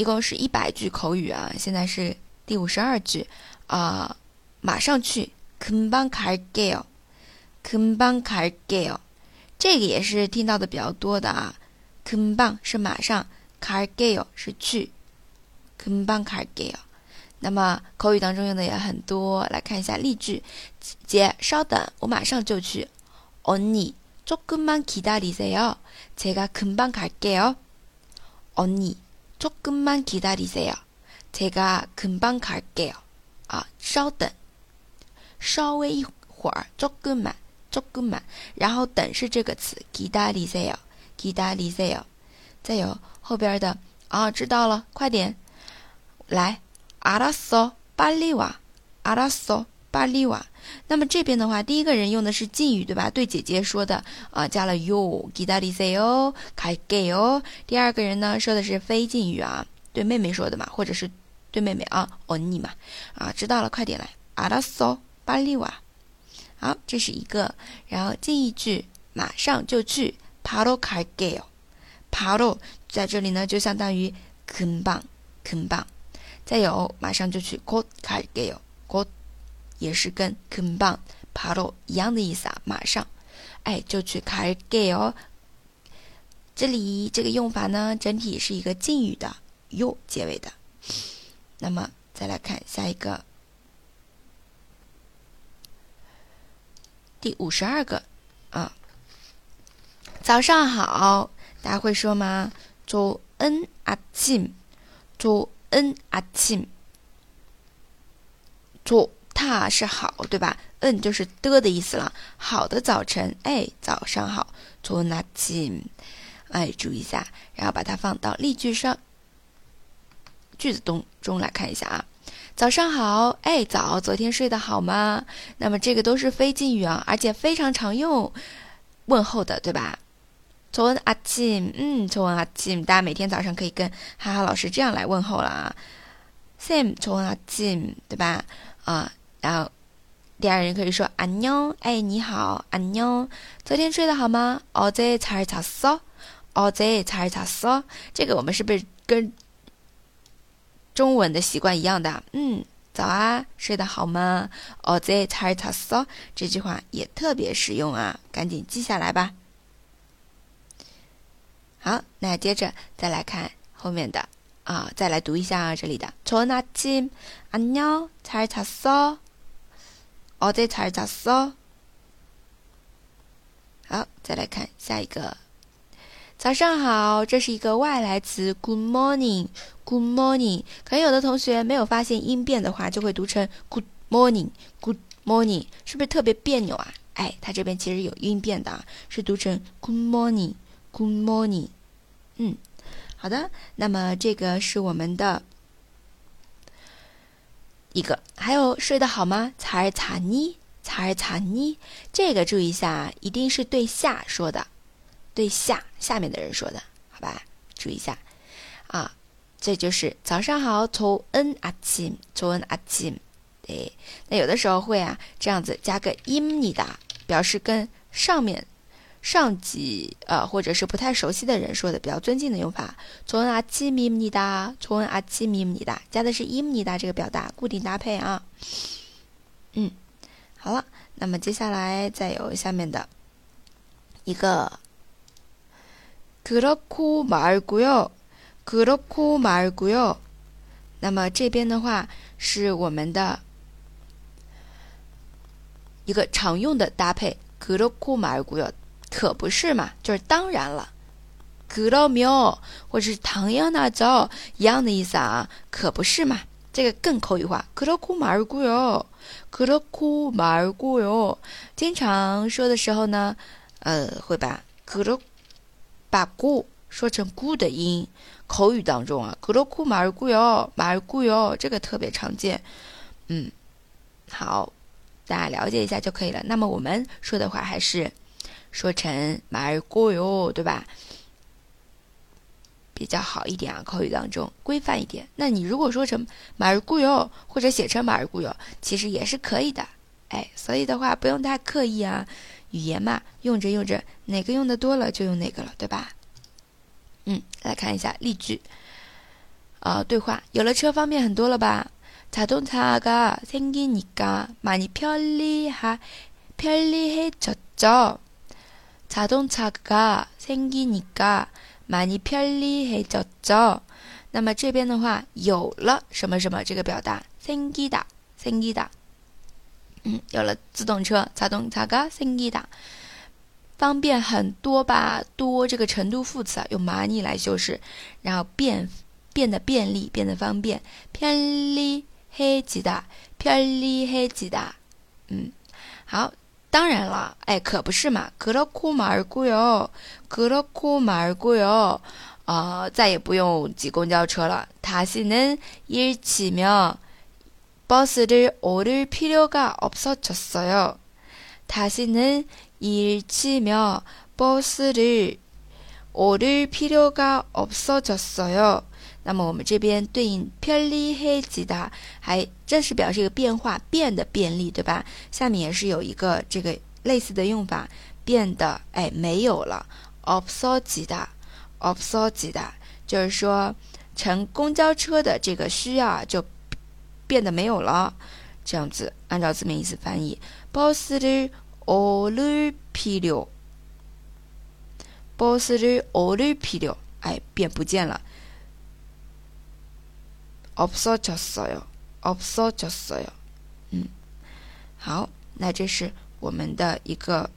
一共是一百句口语啊，现在是第五十二句啊，马上去，금방갈게 요， 금방갈게 요， 这个也是听到的比较多的啊，금방是马上，갈게요是去，금방갈게 요。 那么口语当中用的也很多，来看一下例句，姐稍等，我马上就去，언니조금만기다리세 요， 제가금방갈게 요， 언니。 조금만기다리세 요， 제가금방갈게 요。 啊，稍等，稍微一会儿，조금 만， 조금 만， 然后等是这个词，기다리세 요， 기다리세 요。 再有后边的啊，知道了，快点来，알았 어， 빨리 와， 알았 어， 巴利瓦那么这边的话第一个人用的是敬语对吧？对姐姐说的啊加了 you 给大力 say 哦开给哦。第二个人呢说的是非敬语啊对妹妹说的嘛或者是对妹妹啊哦你嘛。啊知道了快点来。阿拉索巴利瓦好这是一个。然后近一句马上就去 padoka 罗 pado 在这里呢就相当于坑棒坑棒再有马上就去 kokaigeo 也是跟 kombangparo 一样的意思啊马上。哎就去开 gay 哦。这里这个用法呢整体是一个敬语的 u 结尾的。那么再来看下一个。第五十二个。啊。早上好大家会说吗？조 n 阿침”，“조 n 阿침”，“조 它是好，对吧？嗯，就是的的意思了。好的早晨，哎，早上好，좋은아 침， 哎，注意一下，然后把它放到例句上，句子中中来看一下啊。早上好，哎，早，昨天睡得好吗？那么这个都是非敬语啊，而且非常常用问候的，对吧？좋은아 침， 嗯，좋은아 침， 大家每天早上可以跟哈哈老师这样来问候了啊。Sam，좋은아 침， 对吧？啊。 然后，第二人可以说“安妞”，哎，你好，安妞，昨天睡得好吗？어제잘잤 어？ 어제잘잤 어？ 这个我们是不是跟中文的习惯一样的？嗯，早啊，睡得好吗？어제잘잤어这句话也特别实用啊，赶紧记下来吧。好，那接着再来看后面的啊，再来读一下啊，这里的“좋은아침안녕잘잤어”。 어제잘잤 어？ 好，再来看下一个。早上好，这是一个外来词，Good morning，Good morning。可能有的同学没有发现音变的话，就会读成 Good morning，Good morning，是不是特别别扭啊？哎，它这边其实有音变的，是读成 Good morning，Good morning。嗯，好的，那么这个是我们的。 一个，还有睡得好吗？查尔查妮，查尔查妮，这个注意一下，一定是对下说的，对下下面的人说的，好吧？注意一下啊，这就是早上好，从恩阿金，从恩阿金，对，那有的时候会啊，这样子加个伊尼达，表示跟上面。上级呃，或者是不太熟悉的人说的比较尊敬的用法，从阿基米尼达，从阿基米尼达，加的是伊姆尼达这个表达，固定搭配啊。嗯，好了，那么接下来再有下面的一个，그렇고말고 요， 그렇고말고 요。 那么这边的话是我们的一个常用的搭配，그렇고말고 요。 可不是嘛，就是当然了，그러면或者是당연하죠一样的意思啊，可不是嘛，这个更口语化，그렇고말고 요， 그렇고말고 요， 经常说的时候呢，呃，会把그렇把고说成구的音，口语当中啊，그렇고말고 요， 말고 요， 这个特别常见，嗯，好，大家了解一下就可以了。那么我们说的话还是。 说成马尔过哟，对吧？比较好一点啊，口语当中规范一点。那你如果说成马尔过哟，或者写成马尔过哟，其实也是可以的。哎，所以的话不用太刻意啊。语言嘛，用着用着，哪个用的多了就用哪个了，对吧？嗯，来看一下例句。呃， 啊，对话有了车方便很多了吧？자동차가생기니까많이편리하편리해졌죠 자동차가생기니까많이편리해졌죠那么这边的话，有了什么什么这个表达，생기다생기 다， 嗯，有了自动车，자동차가생기 다， 方便很多吧？多这个程度副词啊，用많이来修饰，然后变变得便利，变得方便，편리해지 다， 편리해지 다， 嗯，好， 当然了，哎，可不是嘛，그렇고말고 요， 그렇고말고 요。 啊，再也不用挤公交车了。다시는일치며버스를오를필요가없어졌어요다시는일치며버스를 오를필요가없어졌어요那么我们这边对应편리해지 다， 还正是表示一个变化，变得便利，对吧？下面也是有一个这个类似的用法，变得哎没有了，없어지 다。 없어지 다， 就是说乘公交车的这个需要啊，就变得没有了。这样子，按照字面意思翻译，버스를오를필 요， 버스를오를필 요， 哎，变不见了。없어졌어 요， 없어졌어 요。 嗯，好，那这是我们的一个。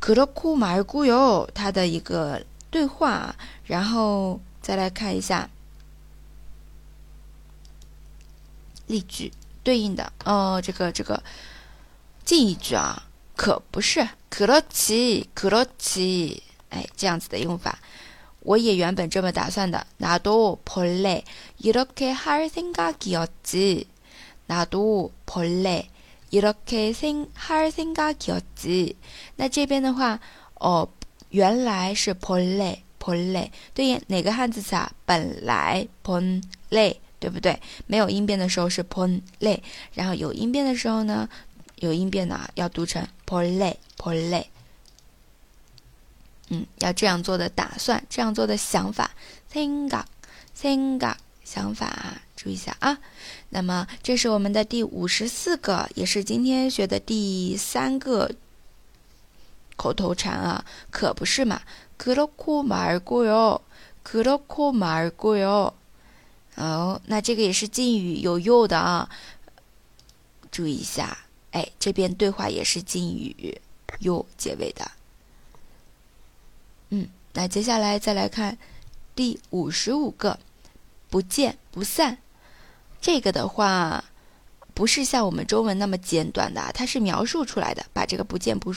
그렇고말고 요， 它的一个对话，然后再来看一下例句对应的哦，这个这个 近义句啊，可不是그렇지그렇 지， 哎，这样子的用法，我也原本这么打算的，나도벌레이렇게할생각이었지나도벌레이렇게생할생각이었지那这边的话，哦，原来是벌레벌레对应哪个汉字词啊？本来벌레对不对？没有音变的时候是벌레然后有音变的时候呢， 有音变的要读成벌레벌레嗯，要这样做的打算，这样做的想法，생각생각想法啊，注意一下啊。那么，这是我们的第五十四个，也是今天学的第三个口头禅啊，可不是嘛？그렇고말고 요， 그렇고말고 요。 哦，那这个也是敬语，有用的啊。注意一下， 哎，这边对话也是敬语，有结尾的。嗯，那接下来再来看第五十五个。不见不散，这个的话不是像我们中文那么简短的，它是描述出来的，把这个不见不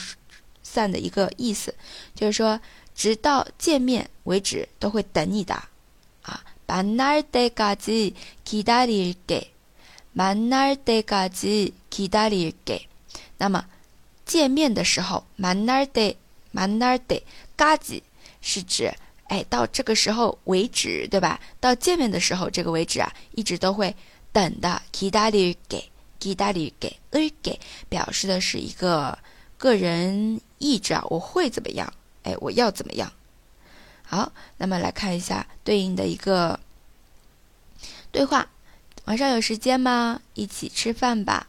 散的一个意思，就是说直到见面为止都会等你的啊。만날때까지기다릴 게， 만날때까지 기다릴 게。 那么见面的时候，만날때만날때까지是指。哎，到这个时候为止，对吧？到见面的时候，这个为止啊，一直都会等的。기다릴 게， 기다릴 게， 을 게， 表示的是一个个人意志啊，我会怎么样？哎，我要怎么样？好，那么来看一下对应的一个对话：晚上有时间吗？一起吃饭吧。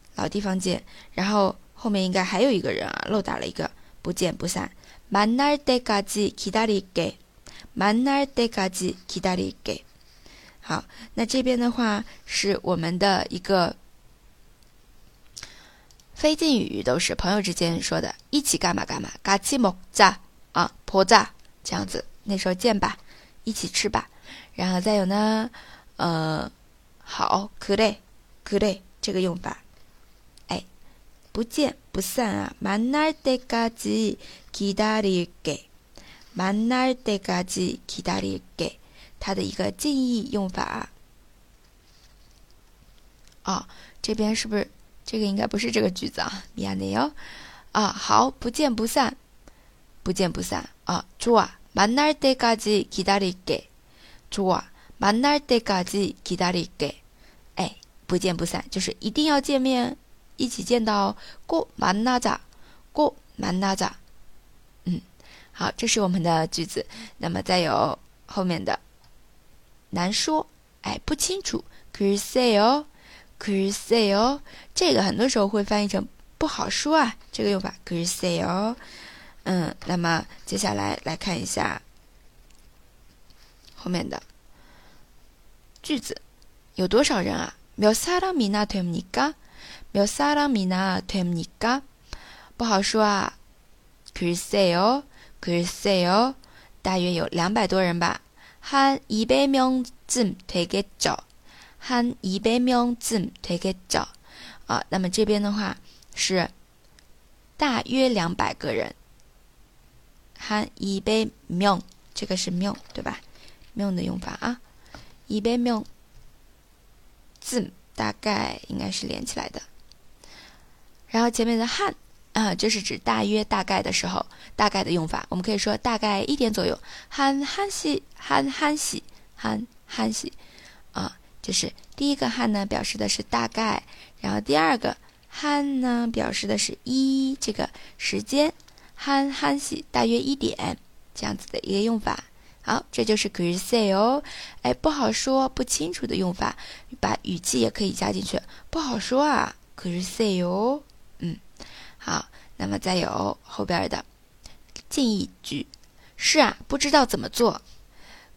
老地方见，然后后面应该还有一个人啊，漏打了一个，不见不散。만날때까지기다릴 게。 만날때까지기다릴 게。 好，那这边的话是我们的一个非敬语，都是朋友之间说的，一起干嘛干嘛，같이먹자啊，보자这样子，那时候见吧，一起吃吧。然后再有呢，呃，好，그래그래这个用法，哎， 不见不散啊，만날때까지기다릴 게。 만날때까지기다릴 게， 它的一个近义用法。哦，这边是不是这个应该不是这个句子啊？미안해 요。 啊，好，不见不散，不见不散啊！좋아만날때까지기다릴 게， 좋아만날때까지기다릴 게。 哎，不见不散，就是一定要见面， 一起见到。꼭만나 자， 꼭만나 자。 嗯，好，这是我们的句子。那么再有后面的难说，哎，不清楚。글쎄 요， 글쎄 요， 这个很多时候会翻译成。不好说啊，这个用法可是 say 哦，嗯，那么接下来来看一下后面的句子，有多少人啊？몇사람이나됩니 까？ 몇사람이나됩니 까？ 不好说啊，可是 say 哦，可是 say 哦，大约有两百多人吧。한이백명쯤되겠 죠？ 한이백명쯤되겠 죠？ 啊，那么这边的话。是大约两百个人，含一百名，这个是名对吧？名的用法啊，一百名字 大概应该是连起来的。然后前面的汉啊，就是指大约、大概的时候，大概的用法。我们可以说大概一点左右，汉汉西汉汉西汉汉西啊，就是第一个汉呢，表示的是大概，然后第二个。汉呢，表示的是一这个时间，汉汉西大约一点这样子的一个用法。好，这就是可以 say 哦，哎，不好说，不清楚的用法，把语气也可以加进去。不好说啊，可是 say 哦，嗯，好，那么再有后边的近义句，是啊，不知道怎么做，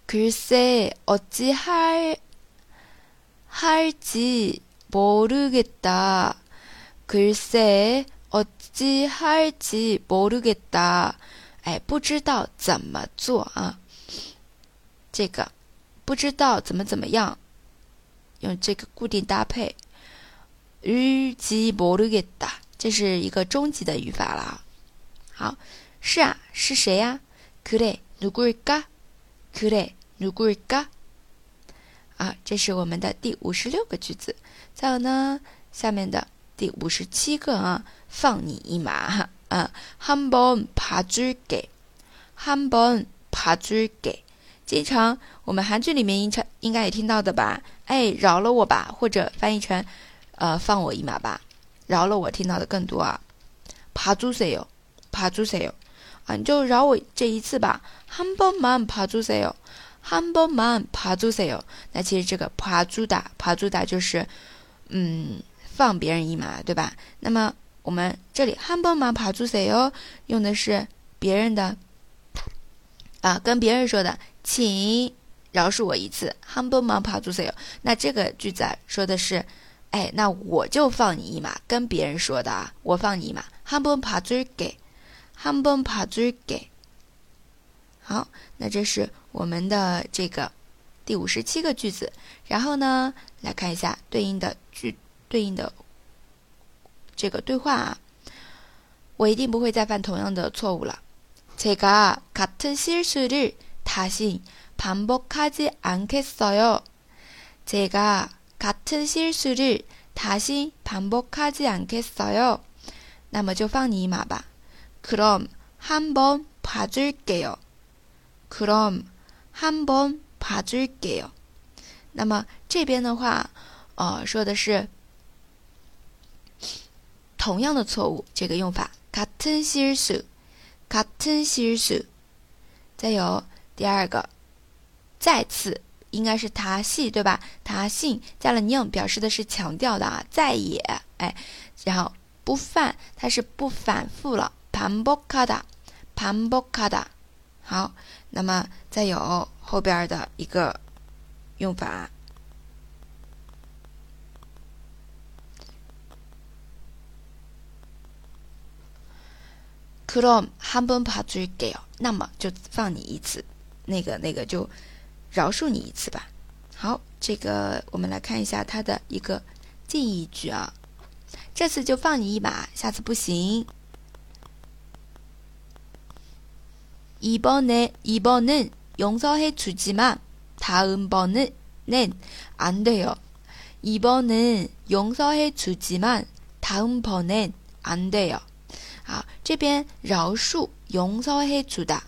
可是 say 어찌할할지모르겠 다。 글쎄어찌할지모르겠 다。 哎，不知道怎么做啊？ 这个不知道怎么怎么样，用这个固定搭配。알지모르겠 다， 这是一个终极的语法了。好，是啊，是谁呀？그래누구일 까？ 그래누구일 까？ 啊，这是我们的第五十六个句子。再有呢，下面的。第五十七个啊，放你一马啊！한번봐줄 게， 한번봐줄 게。 经常我们韩剧里面应该应该也听到的吧？哎，饶了我吧，或者翻译成呃放我一马吧，饶了我听到的更多啊。봐주세 요， 봐주세 요， 啊，你就饶我这一次吧。한번만봐주세 요， 한번만봐주세 요。 那其实这个봐주다봐주다就是嗯。放别人一马，对吧？那么我们这里한번만봐주세요用的是别人的啊，跟别人说的， 请饶恕我一次。한번만봐주세요那这个句子啊，说的是，哎，那我就放你一马，跟别人说的啊，我放你一马。한번봐줄 게， 한번봐줄 게。 好，那这是我们的这个第五十七个句子。然后呢，来看一下对应的句。对应的这个对话啊，我一定不会再犯同样的错误了。제가같은실수를 다시반복하지않겠어요제가같은실수를다시반복하지않겠어요那么就放你一马吧。그럼한번봐줄게 요。 그럼한번봐줄게 요。 那么这边的话，呃，说的是。同样的错误，这个用法같은실 수， 같은실 수。 再有 第二个，再次应该是他系对吧？他信加了 ning，表示的是强调的啊，再也哎，然后不犯，它是不反复了。반복하 다， 반복하 다。 好，那么再有后边的一个用法。 그럼 한번 봐줄게요. 那么就放你一次， 那个那个就饶恕你一次吧。好，这个我们来看一下它的一个近义句啊。这次就放你一马，下次不行。 이번에 이번은 용서해 주지만 다음번은 안 돼요. 이번은 용서해 주지만 다음번엔 안 돼요. 好，这边饶恕，용서해主的，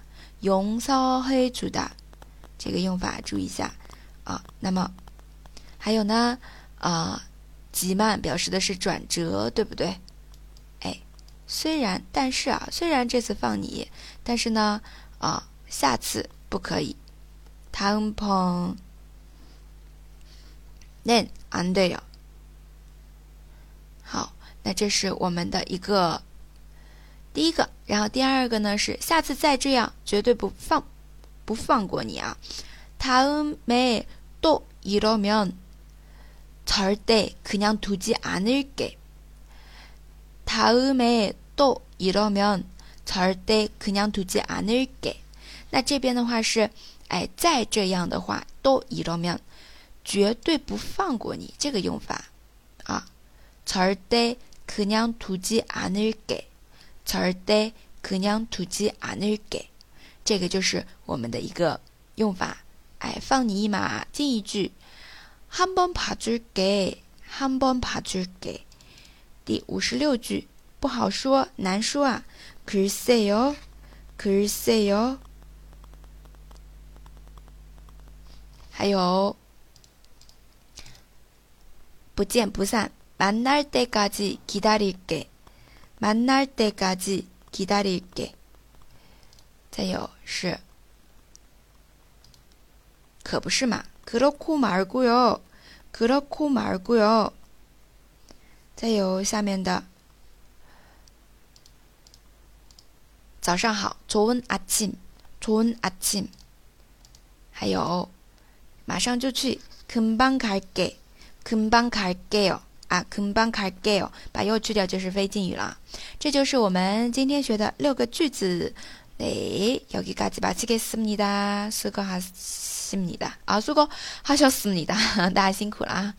용서해主的，这个用法注意一下啊。那么，啊，极慢表示的是转折，对不对？虽然，但是啊，虽然这次放你，但是呢，啊，下次不可以。다음번는안돼 요。 好，那这是我们的一个 第一个，然后第二个呢是下次再这样，绝对不放，不放过你啊。다음에또이러면절대그냥두지않을 게。 다음에또이러면절대그냥두지않을 게。 那这边的话是，哎，再这样的话，또이러 면， 绝对不放过你，这个用法啊。절대그냥두지않을 게， 절대그냥두지않을 게， 这个就是我们的一个用法。哎，放你一马，进一句，한번봐줄 게， 한번봐줄 게。 第五十六句不好说，难说啊。글쎄 요， 글쎄 요。 还有不见不散，만날때까지기다릴 게， 만날때까지기다릴 게。 再有是，可不是嘛？그렇고말고 요， 그렇고말고 요。 再有下面的，早上好，좋은아 침， 좋은아 침。 还有，马上就去，금방갈 게， 금방갈게 요， 啊，금방갈게 요， 把又去掉就是非敬语了。这就是我们今天学的六个句子。네여기까지마치겠습니다수고하십니다啊，수고하셨습니다大家辛苦了啊。